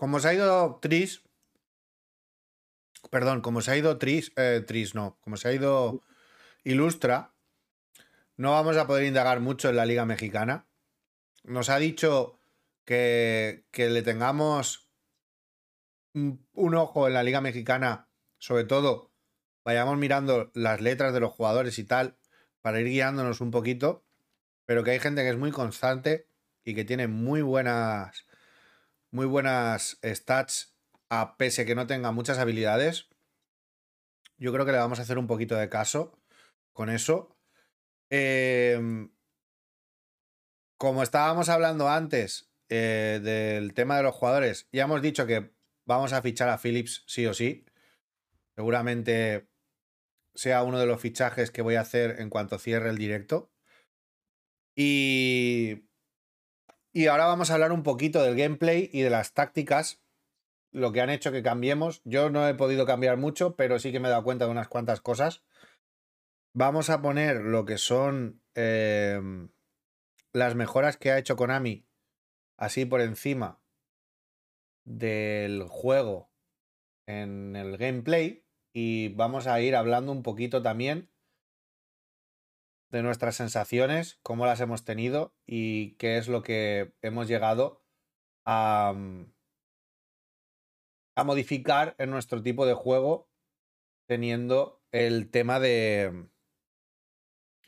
como se ha ido Tris, perdón, como se ha ido Tris, eh, Tris no, como se ha ido Ilustra, no vamos a poder indagar mucho en la Liga Mexicana. Nos ha dicho que, que le tengamos un, un ojo en la Liga Mexicana, sobre todo vayamos mirando las letras de los jugadores y tal, para ir guiándonos un poquito, pero que hay gente que es muy constante y que tiene muy buenas, muy buenas stats, a pese que no tenga muchas habilidades. Yo creo que le vamos a hacer un poquito de caso con eso. Em, como estábamos hablando antes eh, del tema de los jugadores, ya hemos dicho que vamos a fichar a Phillips sí o sí. Seguramente sea uno de los fichajes que voy a hacer en cuanto cierre el directo. Y, y ahora vamos a hablar un poquito del gameplay y de las tácticas, lo que han hecho que cambiemos. Yo no he podido cambiar mucho, pero sí que me he dado cuenta de unas cuantas cosas. Vamos a poner lo que son eh, las mejoras que ha hecho Konami, así por encima del juego en el gameplay y vamos a ir hablando un poquito también de nuestras sensaciones, cómo las hemos tenido y qué es lo que hemos llegado a, mm, a modificar en nuestro tipo de juego teniendo el tema de...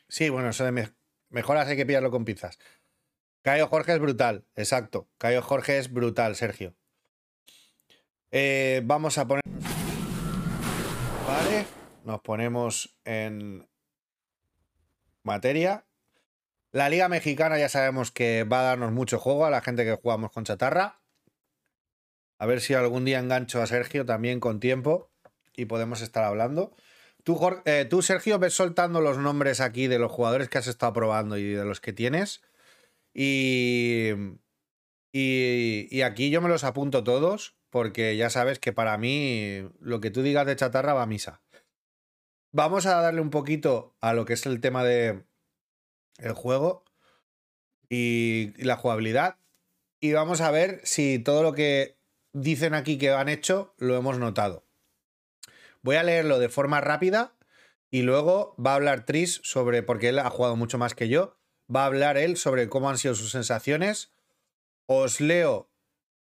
Sí, bueno, eso de mejoras hay que pillarlo con pizzas. Cayo Jorge es brutal, exacto. Cayo Jorge es brutal, Sergio. Eh, vamos a poner... Vale, nos ponemos en materia. La Liga Mexicana ya sabemos que va a darnos mucho juego a la gente que jugamos con chatarra. A ver si algún día engancho a Sergio también con tiempo y podemos estar hablando. Tú, eh, tú, Sergio, ves soltando los nombres aquí de los jugadores que has estado probando y de los que tienes. Y, y, y aquí yo me los apunto todos porque ya sabes que para mí lo que tú digas de chatarra va a misa. Vamos a darle un poquito a lo que es el tema de el juego y, la jugabilidad y vamos a ver si todo lo que dicen aquí que han hecho lo hemos notado. Voy a leerlo de forma rápida y luego va a hablar Tris sobre, porque él ha jugado mucho más que yo, va a hablar él sobre cómo han sido sus sensaciones. Os leo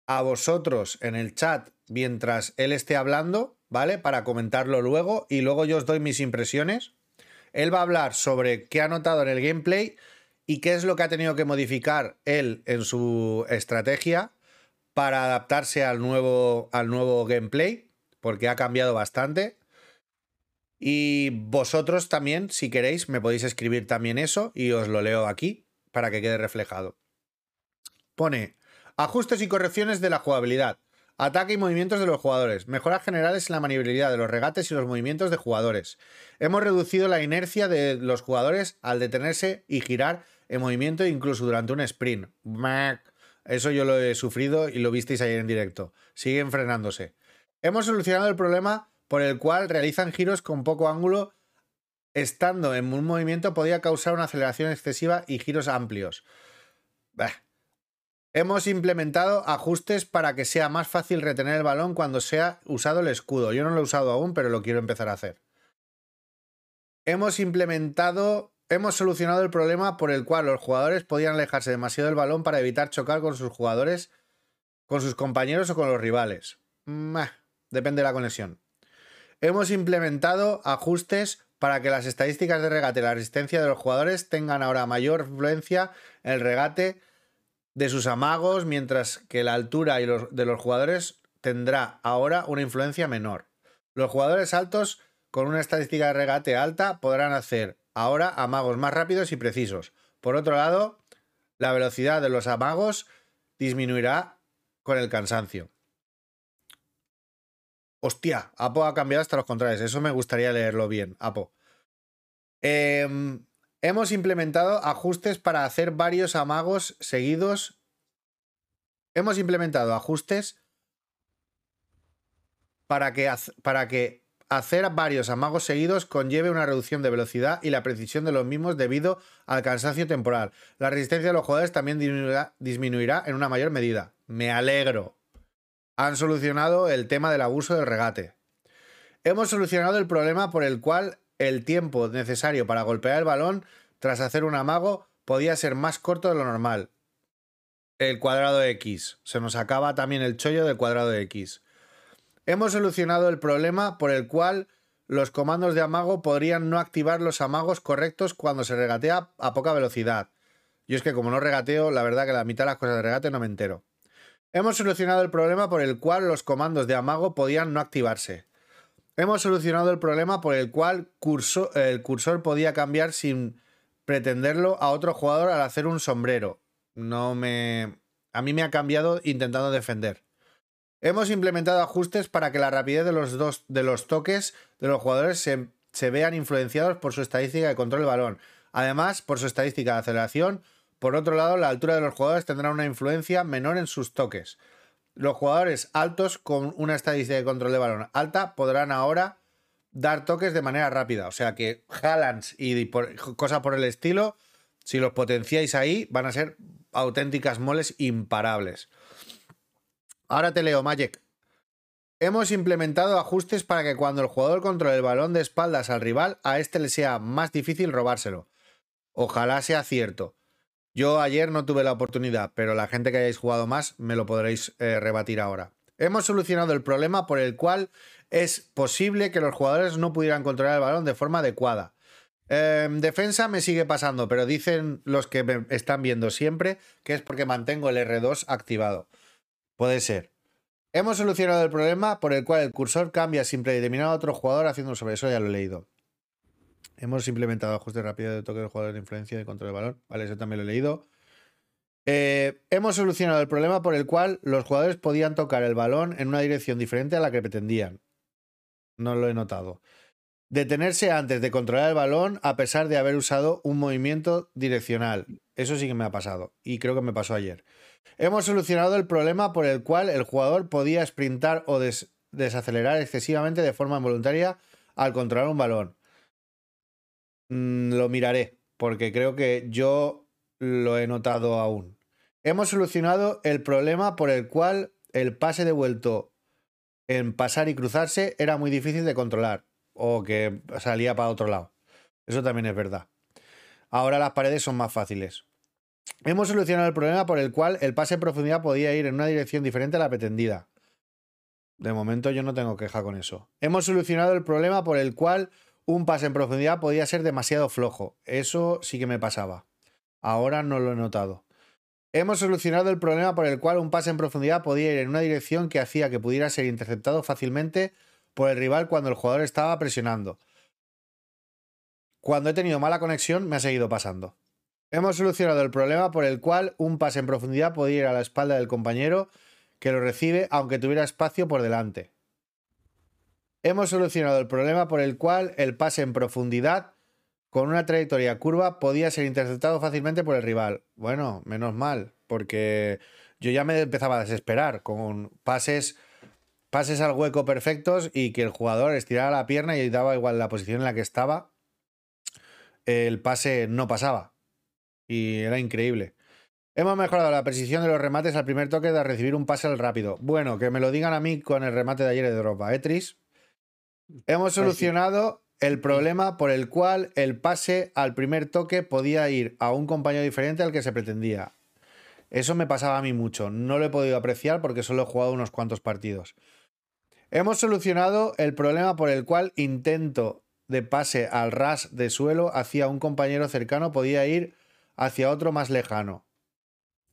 a vosotros en el chat mientras él esté hablando, ¿vale? Para comentarlo luego y luego yo os doy mis impresiones. Él va a hablar sobre qué ha notado en el gameplay y qué es lo que ha tenido que modificar él en su estrategia para adaptarse al nuevo, al nuevo gameplay, porque ha cambiado bastante. Y vosotros también, si queréis, me podéis escribir también eso y os lo leo aquí para que quede reflejado. Pone, Ajustes y correcciones de la jugabilidad. Ataque y movimientos de los jugadores. Mejoras generales en la maniobrabilidad de los regates y los movimientos de jugadores. Hemos reducido la inercia de los jugadores al detenerse y girar en movimiento incluso durante un sprint. Eso yo lo he sufrido y lo visteis ayer en directo. Siguen frenándose. Hemos solucionado el problema por el cual realizan giros con poco ángulo. Estando en un movimiento podía causar una aceleración excesiva y giros amplios. Bah. Hemos implementado ajustes para que sea más fácil retener el balón cuando sea usado el escudo. Yo no lo he usado aún, pero lo quiero empezar a hacer. Hemos implementado, hemos solucionado el problema por el cual los jugadores podían alejarse demasiado del balón para evitar chocar con sus jugadores, con sus compañeros o con los rivales. depende de la conexión. Hemos implementado ajustes para que las estadísticas de regate y la resistencia de los jugadores tengan ahora mayor influencia en el regate de sus amagos, mientras que la altura y los, de los jugadores tendrá ahora una influencia menor. Los jugadores altos con una estadística de regate alta podrán hacer ahora amagos más rápidos y precisos. Por otro lado, la velocidad de los amagos disminuirá con el cansancio. Hostia, Apo ha cambiado hasta los contrarios. Eso me gustaría leerlo bien, Apo. Eh, Hemos implementado ajustes para hacer varios amagos seguidos. Hemos implementado ajustes para que, para que hacer varios amagos seguidos conlleve una reducción de velocidad y la precisión de los mismos debido al cansancio temporal. La resistencia de los jugadores también disminuirá, disminuirá en una mayor medida. Me alegro. Han solucionado el tema del abuso del regate. Hemos solucionado el problema por el cual el tiempo necesario para golpear el balón tras hacer un amago podía ser más corto de lo normal. El cuadrado X. Se nos acaba también el chollo del cuadrado X. Hemos solucionado el problema por el cual los comandos de amago podrían no activar los amagos correctos cuando se regatea a poca velocidad. Yo es que como no regateo, la verdad que la mitad de las cosas de regate no me entero. Hemos solucionado el problema por el cual los comandos de amago podían no activarse. Hemos solucionado el problema por el cual el cursor podía cambiar sin pretenderlo a otro jugador al hacer un sombrero. No me... A mí me ha cambiado intentando defender. Hemos implementado ajustes para que la rapidez de los, dos, de los toques de los jugadores se, se vean influenciados por su estadística de control del balón. Además, por su estadística de aceleración. Por otro lado, la altura de los jugadores tendrá una influencia menor en sus toques. Los jugadores altos con una estadística de control de balón alta podrán ahora dar toques de manera rápida. O sea que Hallands y cosas por el estilo, si los potenciáis ahí, van a ser auténticas moles imparables. Ahora te leo, Magic. Hemos implementado ajustes para que cuando el jugador controle el balón de espaldas al rival, a este le sea más difícil robárselo. Ojalá sea cierto. Yo ayer no tuve la oportunidad, pero la gente que hayáis jugado más me lo podréis eh, rebatir ahora. Hemos solucionado el problema por el cual es posible que los jugadores no pudieran controlar el balón de forma adecuada. En defensa me sigue pasando, pero dicen los que me están viendo siempre que es porque mantengo el R2 activado. Puede ser. Hemos solucionado el problema por el cual el cursor cambia sin predeterminar a otro jugador haciendo sobre eso, ya lo he leído. Hemos implementado ajustes rápidos de toque del jugador de influencia y control del balón. Vale, eso también lo he leído. Eh, hemos solucionado el problema por el cual los jugadores podían tocar el balón en una dirección diferente a la que pretendían. No lo he notado. Detenerse antes de controlar el balón a pesar de haber usado un movimiento direccional. Eso sí que me ha pasado. Y creo que me pasó ayer. Hemos solucionado el problema por el cual el jugador podía sprintar o desacelerar excesivamente de forma involuntaria al controlar un balón. Mm, lo miraré, porque creo que yo lo he notado aún. Hemos solucionado el problema por el cual el pase devuelto en pasar y cruzarse era muy difícil de controlar o que salía para otro lado. Eso también es verdad. Ahora las paredes son más fáciles. Hemos solucionado el problema por el cual el pase en profundidad podía ir en una dirección diferente a la pretendida. De momento yo no tengo queja con eso. Hemos solucionado el problema por el cual un pase en profundidad podía ser demasiado flojo. Eso sí que me pasaba. Ahora no lo he notado. Hemos solucionado el problema por el cual un pase en profundidad podía ir en una dirección que hacía que pudiera ser interceptado fácilmente por el rival cuando el jugador estaba presionando. Cuando he tenido mala conexión me ha seguido pasando. Hemos solucionado el problema por el cual un pase en profundidad podía ir a la espalda del compañero que lo recibe aunque tuviera espacio por delante. Hemos solucionado el problema por el cual el pase en profundidad con una trayectoria curva podía ser interceptado fácilmente por el rival. Bueno, menos mal, porque yo ya me empezaba a desesperar con pases, pases al hueco perfectos y que el jugador estirara la pierna y daba igual la posición en la que estaba, el pase no pasaba. Y era increíble. Hemos mejorado la precisión de los remates al primer toque de recibir un pase al rápido. Bueno, que me lo digan a mí con el remate de ayer de Dropa, ¿eh, Tris? Hemos solucionado el problema por el cual el pase al primer toque podía ir a un compañero diferente al que se pretendía. Eso me pasaba a mí mucho. No lo he podido apreciar porque solo he jugado unos cuantos partidos. Hemos solucionado el problema por el cual intento de pase al ras de suelo hacia un compañero cercano podía ir hacia otro más lejano.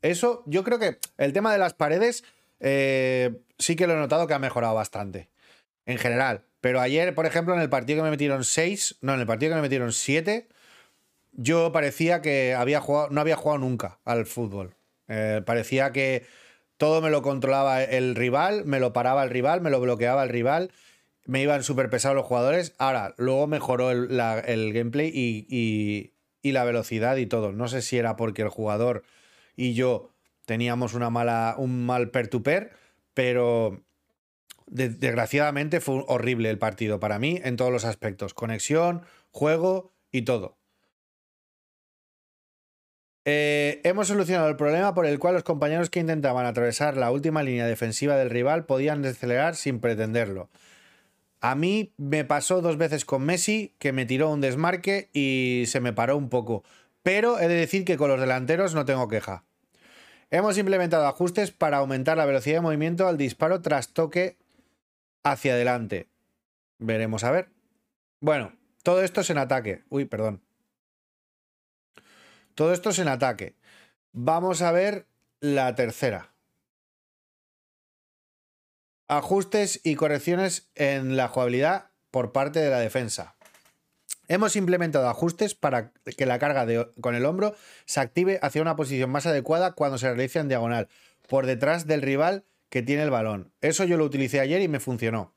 Eso, yo creo que el tema de las paredes eh, sí que lo he notado que ha mejorado bastante. En general. Pero ayer, por ejemplo, en el partido que me metieron 6, no, en el partido que me metieron 7, yo parecía que había jugado, no había jugado nunca al fútbol. Eh, parecía que todo me lo controlaba el rival, me lo paraba el rival, me lo bloqueaba el rival, me iban súper pesados los jugadores. Ahora, luego mejoró el, gameplay y, y, la velocidad y todo. No sé si era porque el jugador y yo teníamos una mala, un mal per-to-per, pero desgraciadamente fue horrible el partido para mí en todos los aspectos. Conexión, juego y todo. Eh, hemos solucionado el problema por el cual los compañeros que intentaban atravesar la última línea defensiva del rival podían desacelerar sin pretenderlo. A mí me pasó dos veces con Messi, que me tiró un desmarque y se me paró un poco. Pero he de decir que con los delanteros no tengo queja. Hemos implementado ajustes para aumentar la velocidad de movimiento al disparo tras toque hacia adelante. Veremos a ver. Bueno, todo esto es en ataque. Uy, perdón. Todo esto es en ataque. Vamos a ver la tercera. Ajustes y correcciones en la jugabilidad por parte de la defensa. Hemos implementado ajustes para que la carga con el hombro se active hacia una posición más adecuada cuando se realice en diagonal, por detrás del rival que tiene el balón. Eso yo lo utilicé ayer y me funcionó.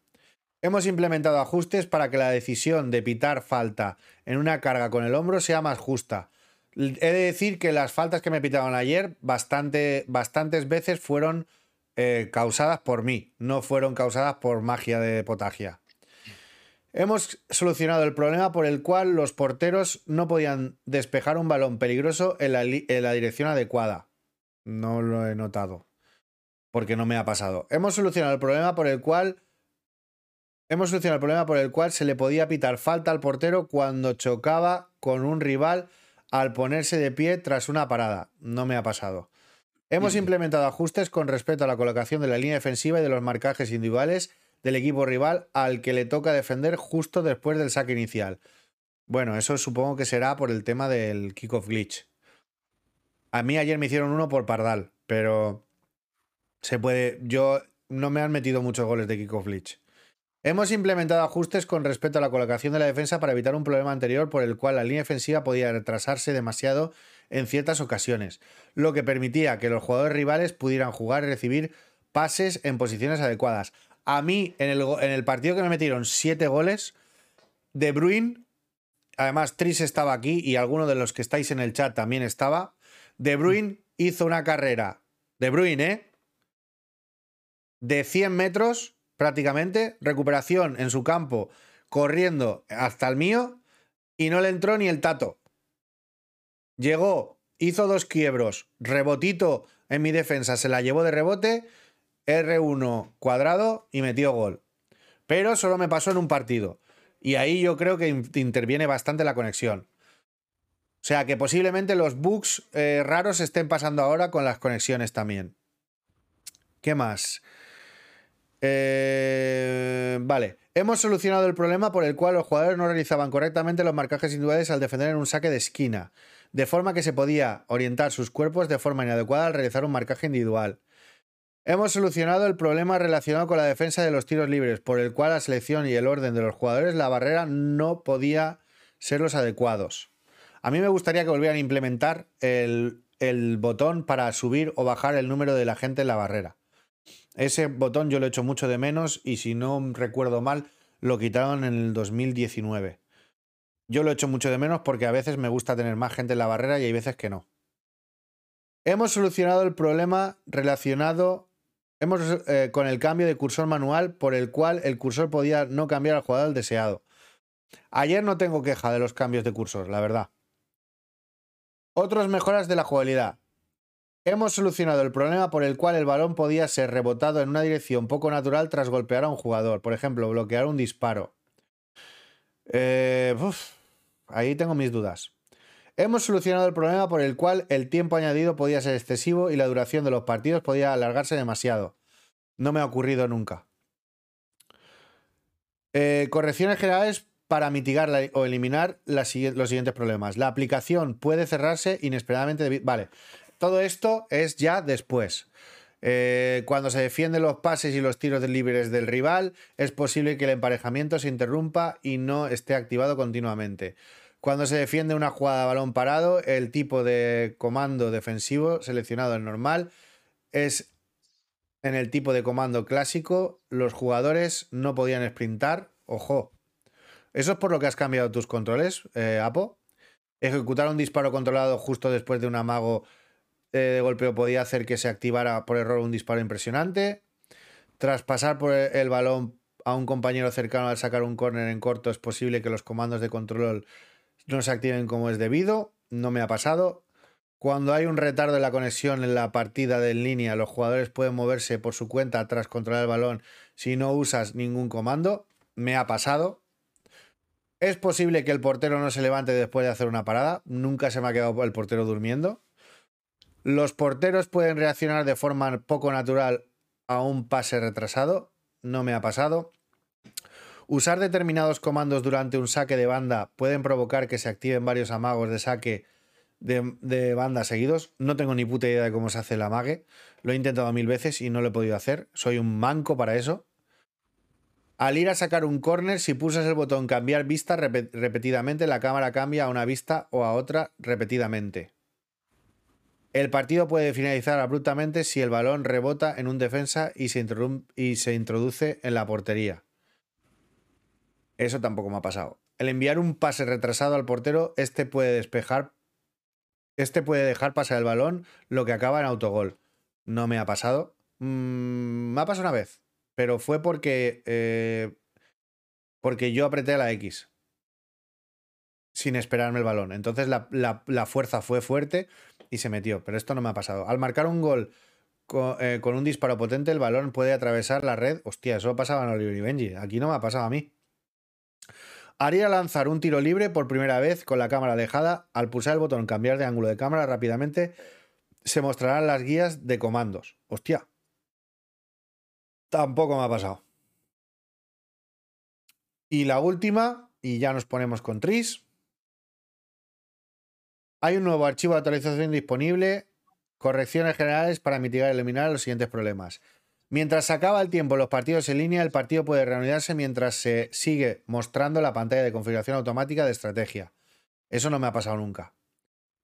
Hemos implementado ajustes para que la decisión de pitar falta en una carga con el hombro sea más justa. He de decir que las faltas que me pitaron ayer bastante, bastantes veces fueron eh, causadas por mí, no fueron causadas por magia de potagia. Hemos solucionado el problema por el cual los porteros no podían despejar un balón peligroso en la dirección adecuada. No lo he notado, porque no me ha pasado. Hemos solucionado el problema por el cual Hemos solucionado el problema por el cual se le podía pitar falta al portero cuando chocaba con un rival al ponerse de pie tras una parada. No me ha pasado. Hemos implementado ajustes con respecto a la colocación de la línea defensiva y de los marcajes individuales del equipo rival al que le toca defender justo después del saque inicial. Bueno, eso supongo que será por el tema del kickoff glitch. A mí ayer me hicieron uno por Pardal, pero se puede. Yo no me han metido muchos goles de kickoff glitch. Hemos implementado ajustes con respecto a la colocación de la defensa para evitar un problema anterior por el cual la línea defensiva podía retrasarse demasiado en ciertas ocasiones, lo que permitía que los jugadores rivales pudieran jugar y recibir pases en posiciones adecuadas. A mí, en el, en el partido que me metieron siete goles, De Bruyne, además Tris estaba aquí y alguno de los que estáis en el chat también estaba, De Bruyne hizo una carrera, De Bruyne, ¿eh? De 100 metros prácticamente, recuperación en su campo, corriendo hasta el mío, y no le entró ni el tato. Llegó, hizo dos quiebros, rebotito en mi defensa, se la llevó de rebote, R1 cuadrado y metió gol. Pero solo me pasó en un partido. Y ahí yo creo que interviene bastante la conexión. O sea que posiblemente los bugs eh, raros estén pasando ahora con las conexiones también. ¿Qué más? Eh, vale. Hemos solucionado el problema por el cual los jugadores no realizaban correctamente los marcajes individuales al defender en un saque de esquina, de forma que se podía orientar sus cuerpos de forma inadecuada al realizar un marcaje individual. Hemos solucionado el problema relacionado con la defensa de los tiros libres, por el cual la selección y el orden de los jugadores, la barrera no podía ser los adecuados. A mí me gustaría que volvieran a implementar el, el botón para subir o bajar el número de la gente en la barrera. Ese botón yo lo echo mucho de menos y si no recuerdo mal, lo quitaron en el 2019. Yo lo echo mucho de menos porque a veces me gusta tener más gente en la barrera y hay veces que no. Hemos solucionado el problema relacionado hemos, eh, con el cambio de cursor manual por el cual el cursor podía no cambiar al jugador deseado. Ayer no tengo queja de los cambios de cursor, la verdad. Otras mejoras de la jugabilidad. Hemos solucionado el problema por el cual el balón podía ser rebotado en una dirección poco natural tras golpear a un jugador, por ejemplo, bloquear un disparo. Eh, ahí tengo mis dudas. Hemos solucionado el problema por el cual el tiempo añadido podía ser excesivo y la duración de los partidos podía alargarse demasiado. No me ha ocurrido nunca. Eh, correcciones generales para mitigar o eliminar los siguientes problemas. La aplicación puede cerrarse inesperadamente. Vale, todo esto es ya después. Eh, cuando se defienden los pases y los tiros libres del rival, es posible que el emparejamiento se interrumpa y no esté activado continuamente. Cuando se defiende una jugada de balón parado, el tipo de comando defensivo seleccionado en normal es en el tipo de comando clásico. Los jugadores no podían sprintar. Ojo. ¿Eso es por lo que has cambiado tus controles, eh, Apo? Ejecutar un disparo controlado justo después de un amago de golpeo podía hacer que se activara por error un disparo impresionante. Tras pasar por el balón a un compañero cercano al sacar un córner en corto, es posible que los comandos de control no se activen como es debido. No me ha pasado. Cuando hay un retardo en la conexión en la partida de en línea, los jugadores pueden moverse por su cuenta tras controlar el balón si no usas ningún comando. Me ha pasado. Es posible que el portero no se levante después de hacer una parada. Nunca se me ha quedado el portero durmiendo. Los porteros pueden reaccionar de forma poco natural a un pase retrasado. No me ha pasado. Usar determinados comandos durante un saque de banda pueden provocar que se activen varios amagos de saque de, banda seguidos. No tengo ni puta idea de cómo se hace el amague. Lo he intentado mil veces y no lo he podido hacer. Soy un manco para eso. Al ir a sacar un corner, si pulsas el botón cambiar vista repetidamente, la cámara cambia a una vista o a otra repetidamente. El partido puede finalizar abruptamente si el balón rebota en un defensa y se, introduce en la portería. Eso tampoco me ha pasado. El enviar un pase retrasado al portero, este puede despejar. Este puede dejar pasar el balón, lo que acaba en autogol. No me ha pasado. Mm, me ha pasado una vez, pero fue porque. Eh, porque yo apreté la X sin esperarme el balón. Entonces la, la, fuerza fue fuerte y se metió, pero esto no me ha pasado. Al marcar un gol con, eh, con, un disparo potente, el balón puede atravesar la red. Hostia, eso pasaba en Oliver y Benji. Aquí no me ha pasado a mí. Haría lanzar un tiro libre por primera vez con la cámara alejada. Al pulsar el botón cambiar de ángulo de cámara rápidamente se mostrarán las guías de comandos. Hostia. Tampoco me ha pasado. Y la última, y ya nos ponemos con Tris. Hay un nuevo archivo de actualización disponible. Correcciones generales para mitigar y eliminar los siguientes problemas. Mientras se acaba el tiempo los partidos en línea, el partido puede reanudarse mientras se sigue mostrando la pantalla de configuración automática de estrategia. Eso no me ha pasado nunca.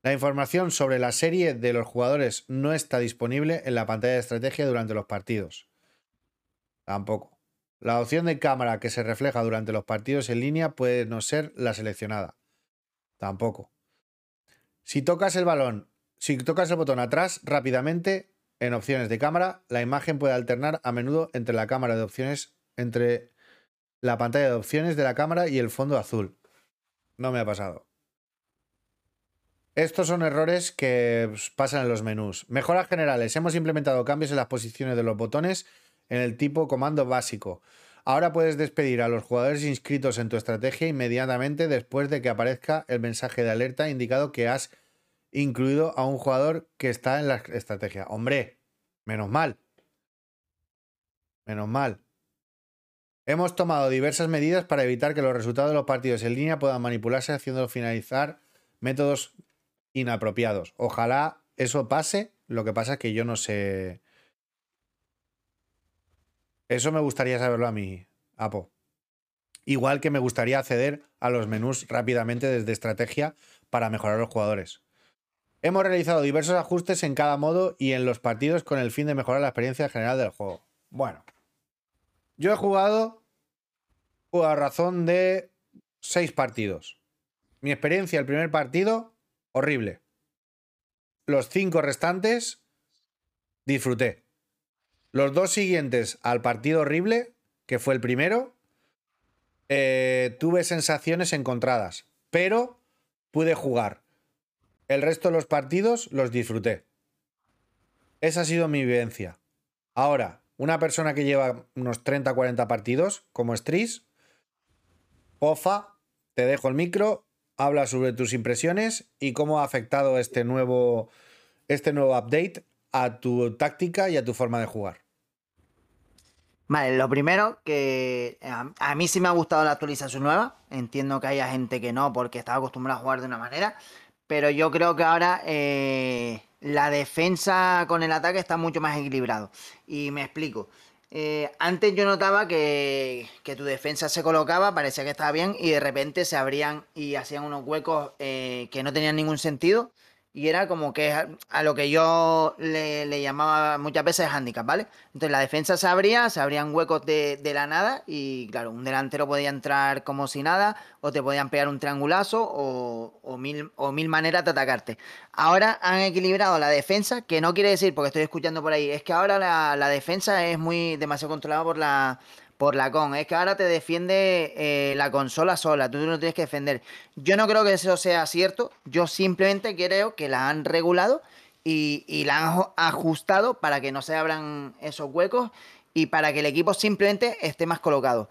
La información sobre la serie de los jugadores no está disponible en la pantalla de estrategia durante los partidos. Tampoco. La opción de cámara que se refleja durante los partidos en línea puede no ser la seleccionada. Tampoco. Si tocas el balón, si tocas el botón atrás rápidamente, en opciones de cámara, la imagen puede alternar a menudo entre la cámara de opciones, entre la pantalla de opciones de la cámara y el fondo azul. No me ha pasado. Estos son errores que pues, pasan en los menús. Mejoras generales. Hemos implementado cambios en las posiciones de los botones en el tipo comando básico. Ahora puedes despedir a los jugadores inscritos en tu estrategia inmediatamente después de que aparezca el mensaje de alerta indicado que has incluido a un jugador que está en la estrategia. Hombre, menos mal. Menos mal. Hemos tomado diversas medidas para evitar que los resultados de los partidos en línea puedan manipularse haciendo finalizar métodos inapropiados. Ojalá eso pase. Lo que pasa es que yo no sé. Eso me gustaría saberlo a mí, Apo. Igual que me gustaría acceder a los menús rápidamente desde estrategia para mejorar los jugadores. Hemos realizado diversos ajustes en cada modo y en los partidos con el fin de mejorar la experiencia general del juego. Bueno, yo he jugado a razón de seis partidos. Mi experiencia, el primer partido, horrible. Los cinco restantes, disfruté. Los dos siguientes al partido horrible, que fue el primero, eh, tuve sensaciones encontradas, pero pude jugar. El resto de los partidos los disfruté. Esa ha sido mi vivencia. Ahora, una persona que lleva unos 30 40 partidos, como Stris, Pofa, te dejo el micro, habla sobre tus impresiones y cómo ha afectado este nuevo, este nuevo update a tu táctica y a tu forma de jugar. Vale, lo primero que a, a, mí sí me ha gustado la actualización nueva. Entiendo que haya gente que no porque estaba acostumbrada a jugar de una manera. Pero yo creo que ahora eh, la defensa con el ataque está mucho más equilibrado. Y me explico. Eh, antes yo notaba que, que, tu defensa se colocaba, parecía que estaba bien, y de repente se abrían y hacían unos huecos eh, que no tenían ningún sentido y era como que a, lo que yo le, llamaba muchas veces handicap, ¿vale? Entonces la defensa se abría, se abrían huecos de, la nada y claro, un delantero podía entrar como si nada o te podían pegar un triangulazo o, mil, o mil maneras de atacarte. Ahora han equilibrado la defensa, que no quiere decir, porque estoy escuchando por ahí, es que ahora la, defensa es muy demasiado controlada por la por la con. Es que ahora te defiende eh, la consola sola, tú no tienes que defender. Yo no creo que eso sea cierto, yo simplemente creo que la han regulado y, la han ajustado para que no se abran esos huecos y para que el equipo simplemente esté más colocado.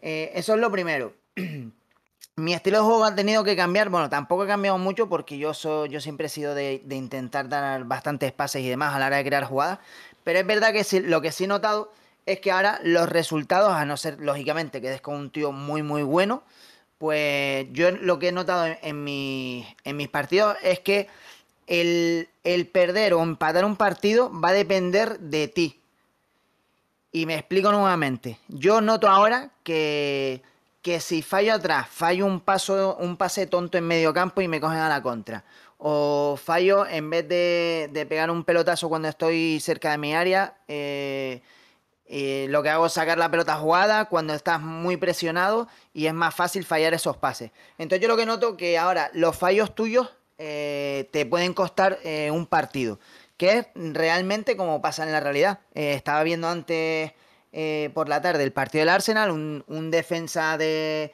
Eh, eso es lo primero. Mi estilo de juego ha tenido que cambiar. Bueno, tampoco ha cambiado mucho porque yo, soy, yo siempre he sido de, intentar dar bastantes pases y demás a la hora de crear jugadas. Pero es verdad que lo que sí he notado es que ahora los resultados, a no ser lógicamente que es con un tío muy, muy bueno, pues yo lo que he notado en, en mis partidos es que el, el perder o empatar un partido va a depender de ti. Y me explico nuevamente. Yo noto ahora que, que si fallo atrás, fallo un paso, un pase tonto en medio campo y me cogen a la contra. O fallo en vez de, pegar un pelotazo cuando estoy cerca de mi área. Eh, eh, lo que hago es sacar la pelota jugada cuando estás muy presionado y es más fácil fallar esos pases. Entonces yo lo que noto que ahora los fallos tuyos eh, te pueden costar un partido que es realmente como pasa en la realidad. Eh, estaba viendo antes eh, por la tarde el partido del Arsenal, un, defensa de,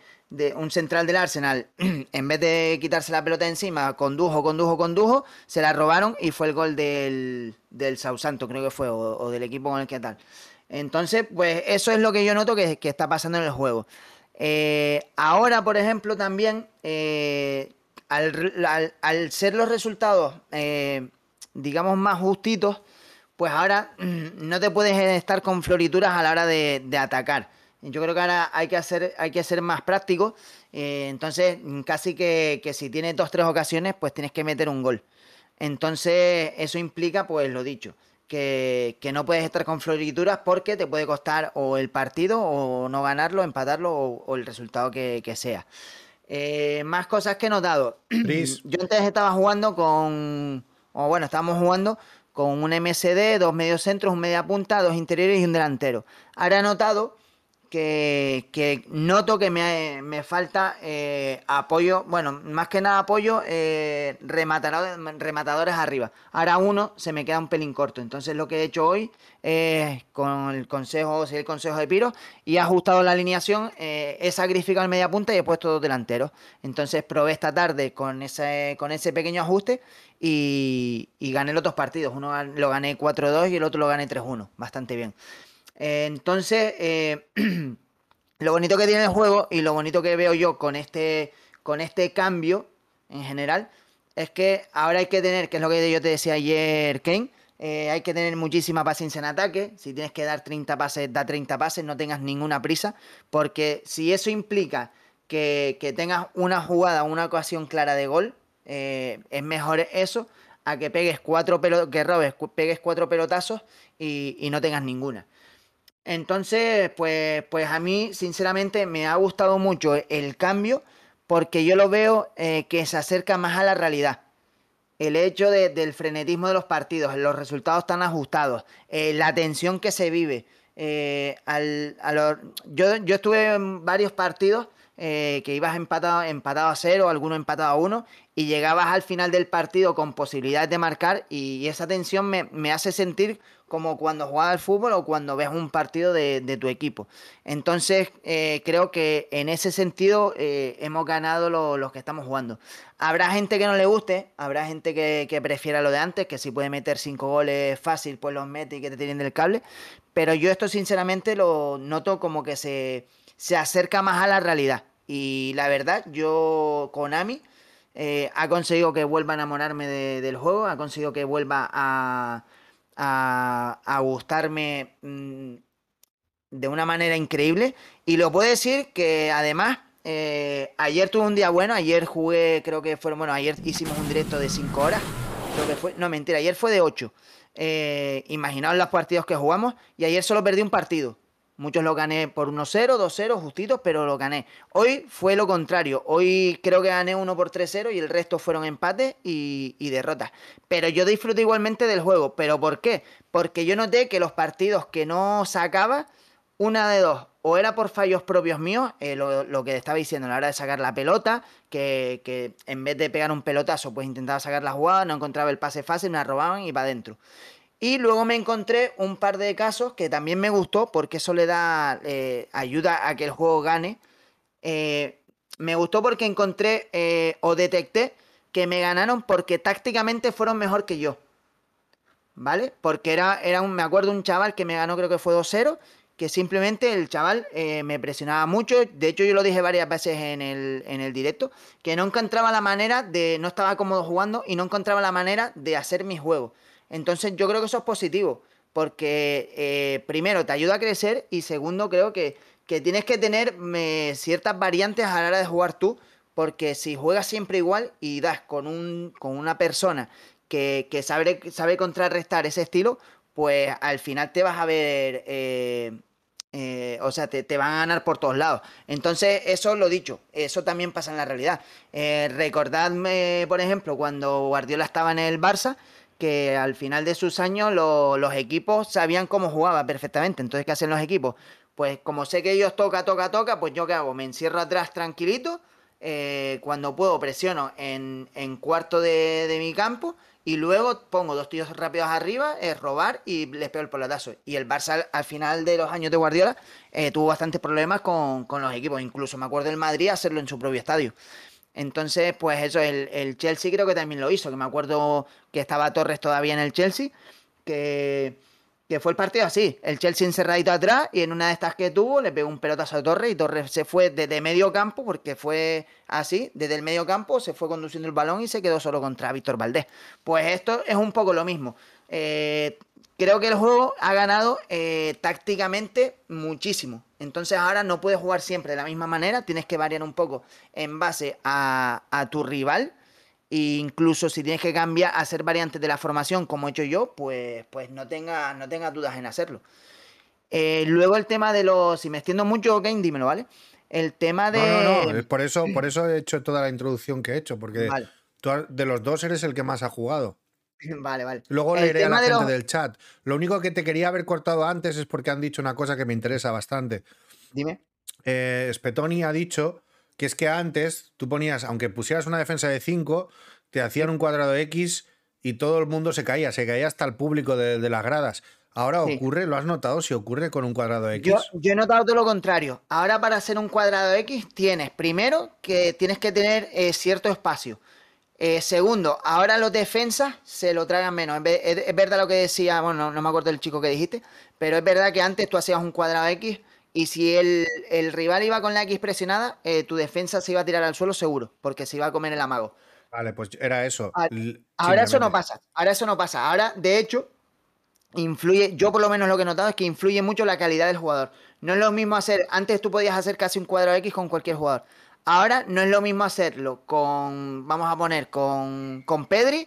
un central del Arsenal, en vez de quitarse la pelota encima, condujo, condujo, condujo, se la robaron y fue el gol del, del Sausanto, creo que fue, o, del equipo con el que tal. Entonces, pues eso es lo que yo noto que, está pasando en el juego. Eh, ahora, por ejemplo, también, al, al, ser los resultados digamos, más justitos, pues ahora no te puedes estar con florituras a la hora de, atacar. Yo creo que ahora hay que, hacer, hay que ser más práctico. Eh, entonces, casi que, si tienes dos, tres ocasiones, pues tienes que meter un gol. Entonces, eso implica, pues lo dicho, que, no puedes estar con florituras porque te puede costar o el partido, o no ganarlo, empatarlo, o, el resultado que, sea. Eh, más cosas que he notado. Yo antes estaba jugando con o bueno, estábamos jugando con un MSD, dos mediocentros, un media punta, dos interiores y un delantero. Ahora he notado que, noto que me, falta eh, apoyo, bueno, más que nada apoyo, eh, rematadores, arriba. Ahora uno se me queda un pelín corto. Entonces lo que he hecho hoy es con el consejo, el consejo de Piro, y he ajustado la alineación, eh, he sacrificado el media punta y he puesto dos delanteros. Entonces probé esta tarde con ese, con ese pequeño ajuste y, y gané los dos partidos. Uno lo gané 4-2 y el otro lo gané 3-1. Bastante bien. Eh, entonces, eh, lo bonito que tiene el juego y lo bonito que veo yo con este, con este cambio en general es que ahora hay que tener, que es lo que yo te decía ayer, Kane, eh, hay que tener muchísima paciencia en ataque. Si tienes que dar 30 pases, da 30 pases, no tengas ninguna prisa. Porque si eso implica que, tengas una jugada, una ocasión clara de gol, es mejor eso a que pegues cuatro que robes, pegues cuatro pelotazos y, y no tengas ninguna. Entonces, pues, pues a mí, sinceramente, me ha gustado mucho el cambio porque yo lo veo eh, que se acerca más a la realidad. El hecho del frenetismo de los partidos, los resultados tan ajustados, eh, la tensión que se vive. Eh, yo, yo estuve en varios partidos que ibas empatado, empatado a cero, alguno empatado a uno, y llegabas al final del partido con posibilidades de marcar, y esa tensión me, me hace sentir como cuando juegas al fútbol o cuando ves un partido de, tu equipo. Entonces, eh, creo que en ese sentido eh, hemos ganado los que estamos jugando. Habrá gente que no le guste, habrá gente que, prefiera lo de antes, que si puede meter cinco goles fácil, pues los mete y que te tienen del cable. Pero yo esto sinceramente lo noto como que se, se acerca más a la realidad. Y la verdad, yo con Ami eh, ha conseguido que vuelva a enamorarme del juego, ha conseguido que vuelva a gustarme mm, de una manera increíble. Y lo puedo decir que además, eh, ayer tuve un día bueno, ayer jugué, creo que fue, bueno, ayer hicimos un directo de 5 horas, creo que fue, no mentira, ayer fue de 8. Eh, imaginaos los partidos que jugamos y ayer solo perdí un partido. Muchos lo gané por 1-0, 2-0, justitos, pero lo gané. Hoy fue lo contrario. Hoy creo que gané uno por 3-0 y el resto fueron empates y, derrotas. Pero yo disfruté igualmente del juego. ¿Pero por qué? Porque yo noté que los partidos que no sacaba, una de dos, o era por fallos propios míos, eh, lo, que estaba diciendo a la hora de sacar la pelota, que, que, en vez de pegar un pelotazo, pues intentaba sacar la jugada, no encontraba el pase fácil, me la robaban y va adentro. Y luego me encontré un par de casos que también me gustó porque eso le da eh, ayuda a que el juego gane. Eh, me gustó porque encontré eh, o detecté que me ganaron porque tácticamente fueron mejor que yo. ¿Vale? Porque era, era un, me acuerdo un chaval que me ganó, creo que fue 2-0, que simplemente el chaval me presionaba mucho. De hecho, yo lo dije varias veces en el, en el directo, que no encontraba la manera de, no estaba cómodo jugando y no encontraba la manera de hacer mi juego. Entonces yo creo que eso es positivo, porque eh, primero te ayuda a crecer y segundo creo que, tienes que tener ciertas variantes a la hora de jugar tú, porque si juegas siempre igual y das con, un, con una persona que, sabe, sabe contrarrestar ese estilo, pues al final te vas a ver... Eh, eh, o sea, te, van a ganar por todos lados. Entonces, eso lo dicho, eso también pasa en la realidad. recordadme, por ejemplo, cuando Guardiola estaba en el Barça, que al final de sus años los equipos sabían cómo jugaba perfectamente. Entonces, ¿qué hacen los equipos? Pues como sé que ellos toca, toca, toca, pues yo qué hago? Me encierro atrás tranquilito. Eh, cuando puedo presiono en, cuarto de, mi campo y luego pongo dos tiros rápidos arriba, es robar y les pego el pelotazo. Y el Barça al final de los años de Guardiola eh, tuvo bastantes problemas con, con, los equipos. Incluso me acuerdo del Madrid hacerlo en su propio estadio. Entonces, pues eso, el, el, Chelsea creo que también lo hizo, que me acuerdo que estaba Torres todavía en el Chelsea, que, fue el partido así, el Chelsea encerradito atrás y en una de estas que tuvo le pegó un pelotazo a Torres y Torres se fue desde medio campo, porque fue así, desde el medio campo se fue conduciendo el balón y se quedó solo contra Víctor Valdés. Pues esto es un poco lo mismo. Eh, creo que el juego ha ganado eh, tácticamente muchísimo. Entonces ahora no puedes jugar siempre de la misma manera, tienes que variar un poco en base a, tu rival. E incluso si tienes que cambiar, hacer variantes de la formación como he hecho yo, pues, pues no tengas no tenga dudas en hacerlo. Eh, luego el tema de los. Si me extiendo mucho, Game, dímelo, ¿vale? El tema de. No, no, Por eso, por eso he hecho toda la introducción que he hecho, porque tú de los dos eres el que más ha jugado. Vale, vale. Luego leeré a la gente del chat. Lo único que te quería haber cortado antes es porque han dicho una cosa que me interesa bastante. Dime. Eh, Spetoni ha dicho que es que antes tú ponías, aunque pusieras una defensa de 5, te hacían un cuadrado X y todo el mundo se caía, se caía hasta el público de, las gradas. Ahora ocurre, ¿lo has notado si ocurre con un cuadrado X? Yo, he notado todo lo contrario. Ahora para hacer un cuadrado X tienes, primero, que tienes que tener eh, cierto espacio. Eh, segundo, ahora los defensas se lo tragan menos. Es, verdad lo que decía, bueno, no, me acuerdo del chico que dijiste, pero es verdad que antes tú hacías un cuadrado X y si el, rival iba con la X presionada, eh, tu defensa se iba a tirar al suelo seguro, porque se iba a comer el amago. Vale, pues era eso. Ahora eso no pasa, ahora eso no pasa. Ahora, de hecho, influye, yo por lo menos lo que he notado es que influye mucho la calidad del jugador. No es lo mismo hacer, antes tú podías hacer casi un cuadrado X con cualquier jugador. Ahora no es lo mismo hacerlo con, vamos a poner, con, con Pedri,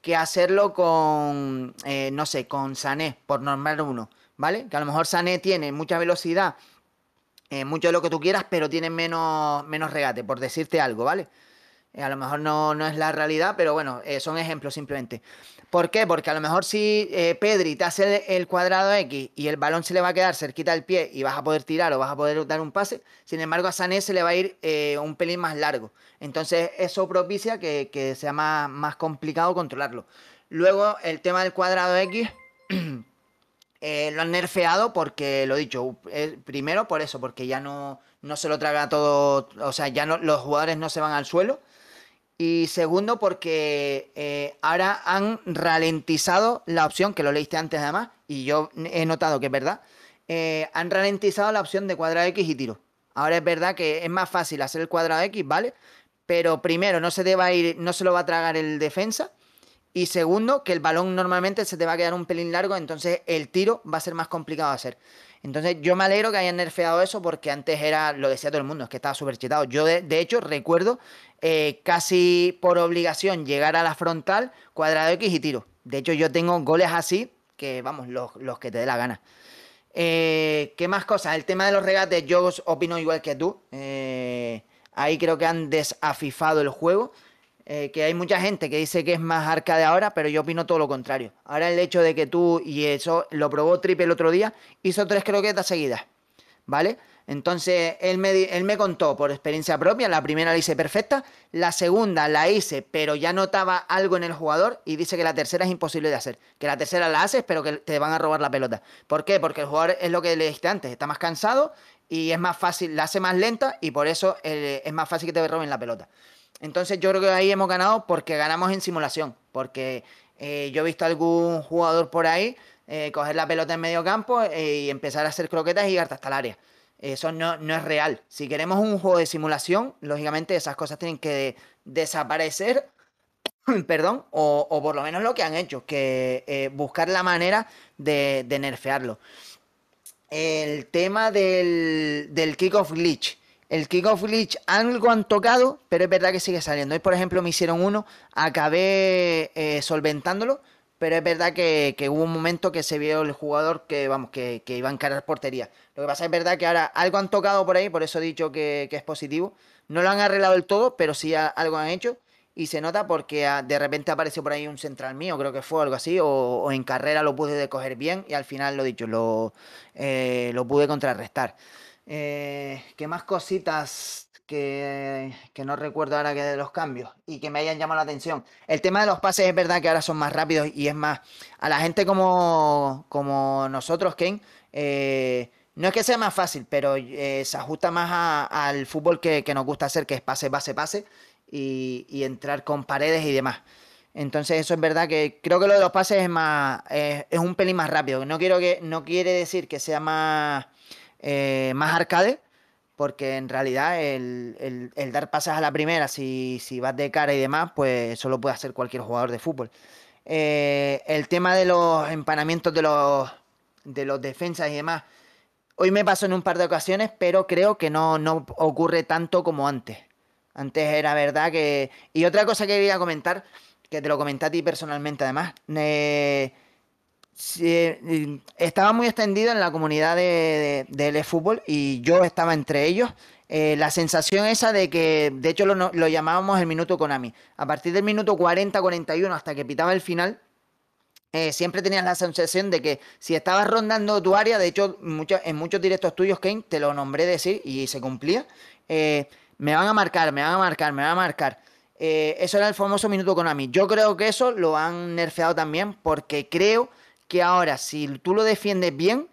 que hacerlo con, eh, no sé, con Sané, por normal uno, ¿vale? Que a lo mejor Sané tiene mucha velocidad, eh, mucho de lo que tú quieras, pero tiene menos, menos regate, por decirte algo, ¿vale? Eh, a lo mejor no, no, es la realidad, pero bueno, son ejemplos simplemente. ¿Por qué? Porque a lo mejor si eh, Pedri te hace el, cuadrado X y el balón se le va a quedar cerquita del pie y vas a poder tirar o vas a poder dar un pase, sin embargo a Sané se le va a ir eh, un pelín más largo. Entonces eso propicia que, sea más, complicado controlarlo. Luego el tema del cuadrado X eh, lo han nerfeado porque, lo he dicho, primero por eso, porque ya no, no se lo traga todo, o sea, ya no, los jugadores no se van al suelo y segundo, porque eh, ahora han ralentizado la opción, que lo leíste antes además, y yo he notado que es verdad, eh, han ralentizado la opción de cuadrado X y tiro. Ahora es verdad que es más fácil hacer el cuadrado X, ¿vale? Pero primero, no se, te va a ir, no se lo va a tragar el defensa. Y segundo, que el balón normalmente se te va a quedar un pelín largo, entonces el tiro va a ser más complicado de hacer. Entonces yo me alegro que hayan nerfeado eso porque antes era, lo decía todo el mundo, es que estaba súper chetado. Yo de, hecho recuerdo eh, casi por obligación llegar a la frontal, cuadrado X y tiro. De hecho yo tengo goles así, que vamos, los, que te dé la gana. Eh, ¿Qué más cosas? El tema de los regates, yo opino igual que tú. Eh, ahí creo que han desafifado el juego. Eh, que hay mucha gente que dice que es más arca de ahora, pero yo opino todo lo contrario. Ahora el hecho de que tú, y eso lo probó Triple el otro día, hizo tres croquetas seguidas. ¿vale? Entonces, él me, él me contó por experiencia propia, la primera la hice perfecta, la segunda la hice, pero ya notaba algo en el jugador y dice que la tercera es imposible de hacer. Que la tercera la haces, pero que te van a robar la pelota. ¿Por qué? Porque el jugador es lo que le dijiste antes, está más cansado y es más fácil, la hace más lenta y por eso eh, es más fácil que te roben la pelota. Entonces yo creo que ahí hemos ganado porque ganamos en simulación, porque eh, yo he visto a algún jugador por ahí eh, coger la pelota en medio campo y empezar a hacer croquetas y llegar hasta el área. Eso no, es real. Si queremos un juego de simulación, lógicamente esas cosas tienen que desaparecer, perdón, o, por lo menos lo que han hecho, que eh, buscar la manera de, nerfearlo. El tema del, del kickoff glitch. El kickoff glitch algo han tocado, pero es verdad que sigue saliendo. Hoy, por ejemplo, me hicieron uno, acabé eh, solventándolo, pero es verdad que, hubo un momento que se vio el jugador que, vamos, que, iba a encarar portería. Lo que pasa es verdad que ahora algo han tocado por ahí, por eso he dicho que, es positivo. No lo han arreglado del todo, pero sí algo han hecho. Y se nota porque ah, de repente apareció por ahí un central mío, creo que fue algo así, o, en carrera lo pude coger bien y al final lo dicho, lo, eh, lo pude contrarrestar. Eh, ¿Qué más cositas que, no recuerdo ahora que de los cambios y que me hayan llamado la atención. El tema de los pases es verdad que ahora son más rápidos y es más, a la gente como, como nosotros, Ken, eh, no es que sea más fácil, pero eh, se ajusta más al fútbol que, nos gusta hacer, que es pase, pase, pase y, entrar con paredes y demás. Entonces eso es verdad que creo que lo de los pases es más es un pelín más rápido. No quiero que no quiere decir que sea más eh, más arcade, porque en realidad el, dar pases a la primera, si, vas de cara y demás, pues eso lo puede hacer cualquier jugador de fútbol. Eh, el tema de los empanamientos de los, de los defensas y demás, hoy me pasó en un par de ocasiones, pero creo que no, no ocurre tanto como antes. Antes era verdad que... Y otra cosa que quería comentar, que te lo comenté a ti personalmente además, eh, Estaba muy extendido en la comunidad de, de, fútbol y yo estaba entre ellos. Eh, la sensación esa de que, de hecho lo, llamábamos el minuto Konami. A partir del minuto 40-41 hasta que pitaba el final, eh, siempre tenías la sensación de que si estabas rondando tu área, de hecho en muchos directos tuyos, Kane, te lo nombré decir y se cumplía, eh, me van a marcar, me van a marcar, me van a marcar. eso era el famoso minuto Konami. Yo creo que eso lo han nerfeado también porque creo que ahora, si tú lo defiendes bien,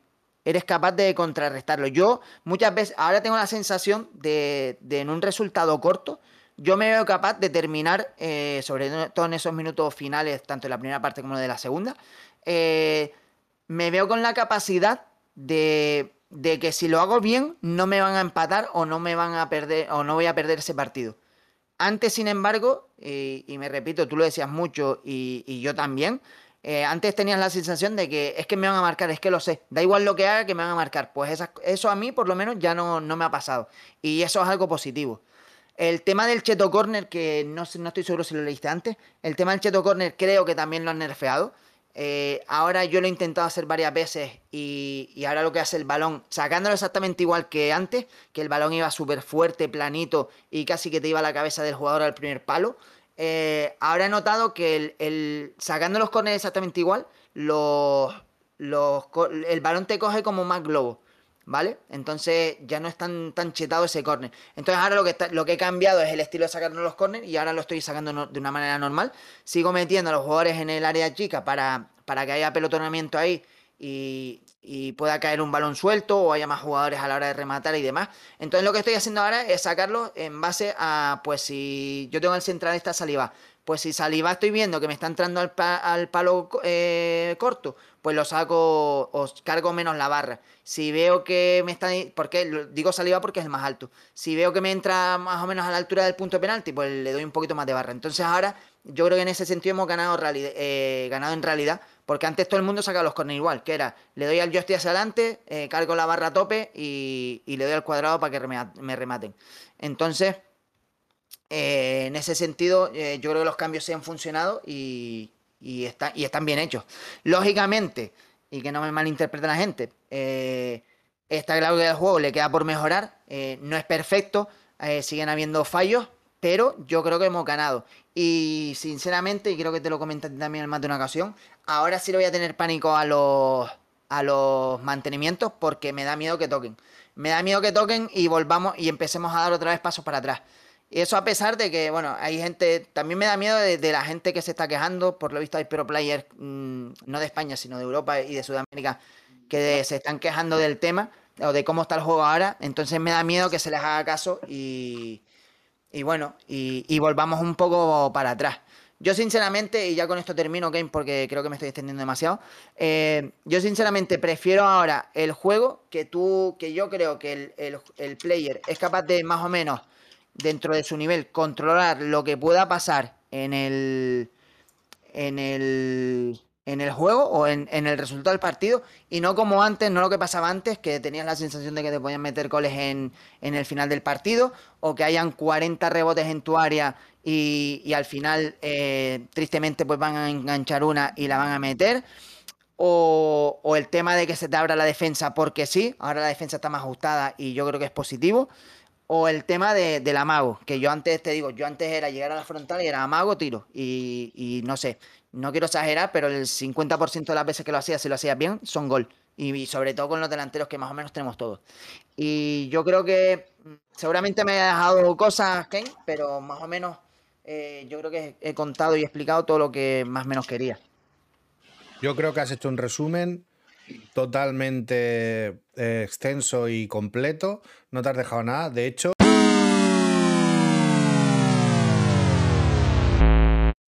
eres capaz de contrarrestarlo. Yo muchas veces, ahora tengo la sensación de, en un resultado corto, yo me veo capaz de terminar, eh, sobre todo en esos minutos finales, tanto en la primera parte como de la segunda, eh, me veo con la capacidad de, de, que si lo hago bien, no me van a empatar o no me van a perder, o no voy a perder ese partido. Antes, sin embargo, y, me repito, tú lo decías mucho y yo también, eh, antes tenías la sensación de que es que me van a marcar, es que lo sé, da igual lo que haga que me van a marcar. Pues eso a mí por lo menos ya no, no, me ha pasado. Y eso es algo positivo. El tema del Cheto Corner, que no, no estoy seguro si lo leíste antes, el tema del Cheto Corner creo que también lo han nerfeado. Eh, ahora yo lo he intentado hacer varias veces y, y, ahora lo que hace el balón, sacándolo exactamente igual que antes, que el balón iba súper fuerte, planito y casi que te iba a la cabeza del jugador al primer palo. Eh, ahora he notado que el, sacando los corners exactamente igual, el balón te coge como más globo, ¿vale? Entonces ya no es tan, tan chetado ese corner. Entonces ahora lo que, lo que he cambiado es el estilo de sacarnos los corners y ahora lo estoy sacando de una manera normal. Sigo metiendo a los jugadores en el área chica para, para que haya pelotonamiento ahí y, y pueda caer un balón suelto o haya más jugadores a la hora de rematar y demás. Entonces lo que estoy haciendo ahora es sacarlo en base a, pues si yo tengo el central esta saliva, pues si saliva estoy viendo que me está entrando al, al palo eh, corto, pues lo saco, os cargo menos la barra. Si veo que me está, porque digo saliva porque es el más alto. Si veo que me entra más o menos a la altura del punto de penalti, pues le doy un poquito más de barra. Entonces ahora yo creo que en ese sentido hemos ganado, eh, ganado en realidad porque antes todo el mundo sacaba los corners igual, que era, le doy al joystick hacia adelante, eh, cargo la barra a tope y, le doy al cuadrado para que me rematen. Entonces, eh, en ese sentido, eh, yo creo que los cambios se han funcionado y, y, y están bien hechos. Lógicamente, y que no me malinterprete la gente, esta clave del juego le queda por mejorar, no es perfecto, siguen habiendo fallos, pero yo creo que hemos ganado. Y sinceramente, y creo que te lo comenté también en más de una ocasión, ahora sí le voy a tener pánico a los a los mantenimientos porque me da miedo que toquen. Me da miedo que toquen y volvamos y empecemos a dar otra vez pasos para atrás. Y eso a pesar de que, bueno, hay gente, también me da miedo de, la gente que se está quejando, por lo visto hay pro players, mm, no de España, sino de Europa y de Sudamérica, que se están quejando del tema o de cómo está el juego ahora, entonces me da miedo que se les haga caso y, y bueno, y, y volvamos un poco para atrás. Yo sinceramente, y ya con esto termino, Game, porque creo que me estoy extendiendo demasiado. Eh, yo sinceramente prefiero ahora el juego que tú, que yo creo que el, player es capaz de más o menos, dentro de su nivel, controlar lo que pueda pasar en el. en el. En el juego o en, el resultado del partido. Y no como antes, no lo que pasaba antes, que tenías la sensación de que te podían meter goles en, en el final del partido. O que hayan 40 rebotes en tu área y, al final, eh, tristemente, pues van a enganchar una y la van a meter. O, el tema de que se te abra la defensa porque sí, ahora la defensa está más ajustada y yo creo que es positivo. O el tema de, del amago, que yo antes te digo, yo antes era llegar a la frontal y era amago, tiro. Y, no sé, no quiero exagerar, pero el 50% de las veces que lo hacía, si lo hacías bien, son gol. Y, sobre todo con los delanteros que más o menos tenemos todos. Y yo creo que mm, seguramente me ha dejado cosas, Ken, pero más o menos eh, yo creo que he contado y explicado todo lo que más o menos quería. Yo creo que has hecho un resumen totalmente eh, extenso y completo. No te has dejado nada. De hecho,